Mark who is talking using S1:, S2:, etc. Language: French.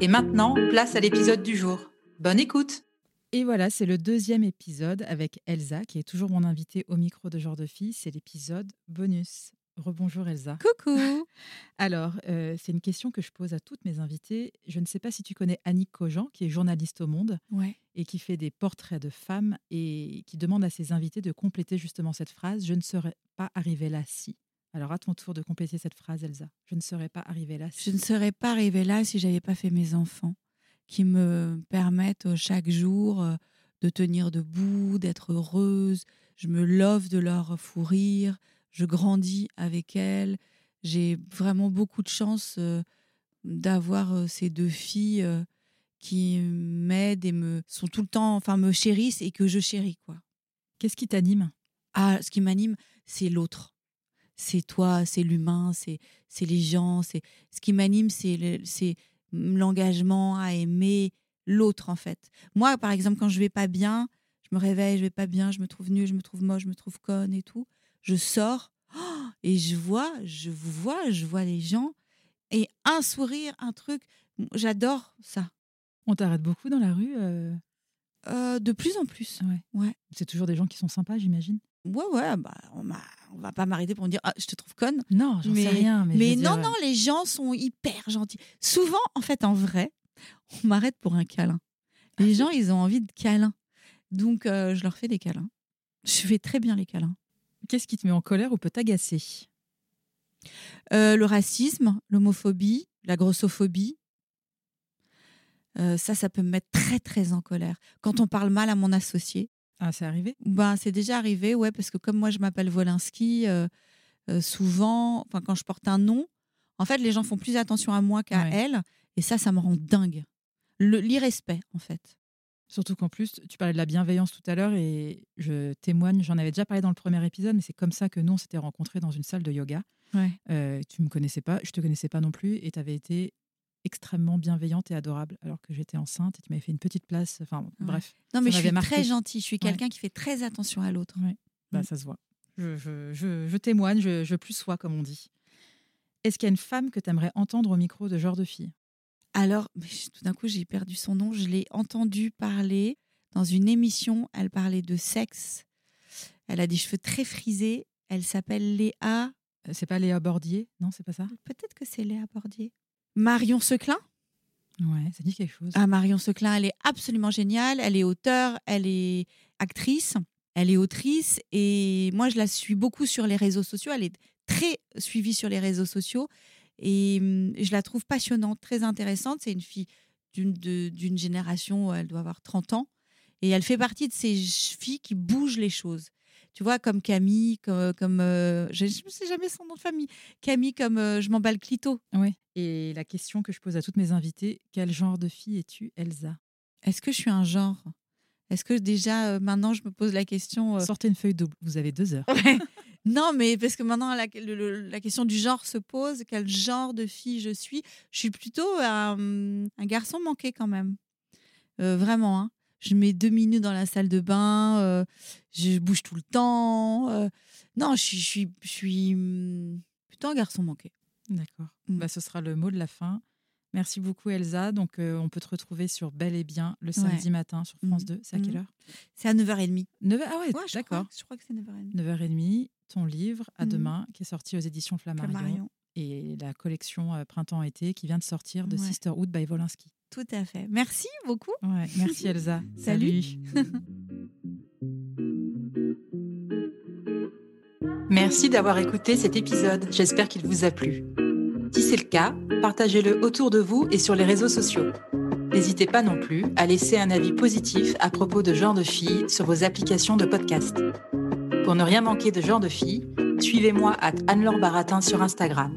S1: Et maintenant, place à l'épisode du jour. Bonne écoute
S2: Et voilà, c'est le deuxième épisode avec Elsa, qui est toujours mon invitée au micro de Genre de Fille. C'est l'épisode bonus. Rebonjour Elsa.
S3: Coucou
S2: Alors, euh, c'est une question que je pose à toutes mes invitées. Je ne sais pas si tu connais Annick Cogent, qui est journaliste au Monde
S3: Ouais.
S2: et qui fait des portraits de femmes et qui demande à ses invités de compléter justement cette phrase Je ne serais pas arrivée là si. Alors, à ton tour de compléter cette phrase, Elsa. Je ne serais pas arrivée là si.
S3: Je ne serais pas arrivée là si j'avais pas fait mes enfants, qui me permettent euh, chaque jour euh, de tenir debout, d'être heureuse. Je me love de leur fou rire. Je grandis avec elles. J'ai vraiment beaucoup de chance euh, d'avoir ces deux filles qui m'aident et me sont tout le temps, enfin me chérissent et que je chéris quoi.
S2: Qu'est-ce qui t'anime?
S3: Ah, ce qui m'anime, c'est l'autre. C'est toi, c'est l'humain, c'est c'est les gens. C'est ce qui m'anime, c'est l'engagement à aimer l'autre en fait. Moi, par exemple, quand je vais pas bien, je me réveille, je vais pas bien, je me trouve nulle, je me trouve moche, je me trouve conne et tout. Je sors oh, et je vois, je vous vois, je vois les gens et un sourire, un truc. J'adore ça.
S2: On t'arrête beaucoup dans la rue euh,
S3: Euh, de plus en plus.
S2: Ouais.
S3: Ouais.
S2: C'est toujours des gens qui sont sympas, j'imagine?
S3: Ouais, ouais, bah, on, m'a- on va pas m'arrêter pour me dire ah, je te trouve conne.
S2: Non, j'en sais rien. Mais,
S3: Mais, non,
S2: dire,
S3: non, les gens sont hyper gentils. Souvent, en fait, en vrai, on m'arrête pour un câlin. Les gens, ils ont envie de câlins. Donc, euh, je leur fais des câlins. Je fais très bien les câlins.
S2: Qu'est-ce qui te met en colère ou peut t'agacer?
S3: Euh, le racisme, l'homophobie, la grossophobie, euh, ça, ça peut me mettre très, très en colère. Quand on parle mal à mon associé,
S2: Ah, c'est arrivé?
S3: Ben, c'est déjà arrivé, ouais, parce que comme moi je m'appelle Wolinski, euh, euh, souvent, quand je porte un nom, en fait les gens font plus attention à moi qu'à
S2: Ouais.
S3: elle, et ça, ça me rend dingue. L'irrespect, en fait.
S2: Surtout qu'en plus, tu parlais de la bienveillance tout à l'heure et je témoigne, j'en avais déjà parlé dans le premier épisode, mais c'est comme ça que nous, on s'était rencontrés dans une salle de yoga.
S3: Ouais.
S2: Euh, tu me connaissais pas, je te connaissais pas non plus et tu avais été extrêmement bienveillante et adorable alors que j'étais enceinte et tu m'avais fait une petite place. Enfin,
S3: Ouais.
S2: bref,
S3: Non, mais je suis
S2: marqué.
S3: très gentille. Je suis
S2: Ouais.
S3: quelqu'un qui fait très attention à l'autre.
S2: bah,
S3: Mm.
S2: ça se voit. Je, je- je- je témoigne, je, je plus sois, comme on dit. Est-ce qu'il y a une femme que tu aimerais entendre au micro de genre de fille?
S3: Alors, tout d'un coup, j'ai perdu son nom. Je l'ai entendue parler dans une émission. Elle parlait de sexe. Elle a des cheveux très frisés. Elle s'appelle Léa.
S2: Euh, C'est pas Léa Bordier? Non, c'est pas ça?
S3: Peut-être que c'est Léa Bordier. Marion Seclin?
S2: Ouais, ça dit quelque chose.
S3: Ah, Marion Seclin, elle est absolument géniale. Elle est auteure, elle est actrice, elle est autrice. Et moi, je la suis beaucoup sur les réseaux sociaux. Elle est très suivie sur les réseaux sociaux. Et hum, je la trouve passionnante, très intéressante. C'est une fille d'une génération, elle doit avoir 30 ans. Et elle fait partie de ces filles qui bougent les choses. Tu vois, comme Camille, comme. comme euh, je ne sais jamais son nom de famille. Camille, comme euh, Je m'emballe clito.
S2: Ouais. Et la question que je pose à toutes mes invitées, quel genre de fille es-tu, Elsa?
S3: Est-ce que je suis un genre? Est-ce que déjà, euh, maintenant, je me pose la question. euh,
S2: Sortez une feuille double, vous avez deux heures.
S3: Ouais. Non, mais parce que maintenant, la, le- le- la question du genre se pose. Quel genre de fille je suis? Je suis plutôt un, un garçon manqué quand même. Vraiment. hein. Je mets deux minutes dans la salle de bain. euh, je bouge tout le temps. euh, non, je suis, je suis, je suis hum, plutôt un garçon manqué.
S2: D'accord.
S3: Mm.
S2: Bah, ce sera le mot de la fin. Merci beaucoup Elsa. Donc euh, on peut te retrouver sur Bel et Bien le samedi matin sur France
S3: Mhm.
S2: 2. C'est à quelle
S3: Mhm.
S2: heure?
S3: C'est à 9h30.
S2: 9 Ah ouais,
S3: Ouais,
S2: d'accord.
S3: je crois que c'est 9h30.
S2: 9h30, ton livre à demain qui est sorti aux éditions Flammarion,
S3: Flammarion.
S2: et la collection euh, Printemps-été qui vient de sortir de
S3: Ouais.
S2: Sisterhood by Volinsky.
S3: Tout à fait. Merci beaucoup.
S2: Ouais, merci Elsa.
S3: Salut.
S1: Merci d'avoir écouté cet épisode, j'espère qu'il vous a plu. Si c'est le cas, partagez-le autour de vous et sur les réseaux sociaux. N'hésitez pas non plus à laisser un avis positif à propos de Genre de Filles sur vos applications de podcast. Pour ne rien manquer de Genre de Filles, suivez-moi à Anne-Laure Baratin sur Instagram.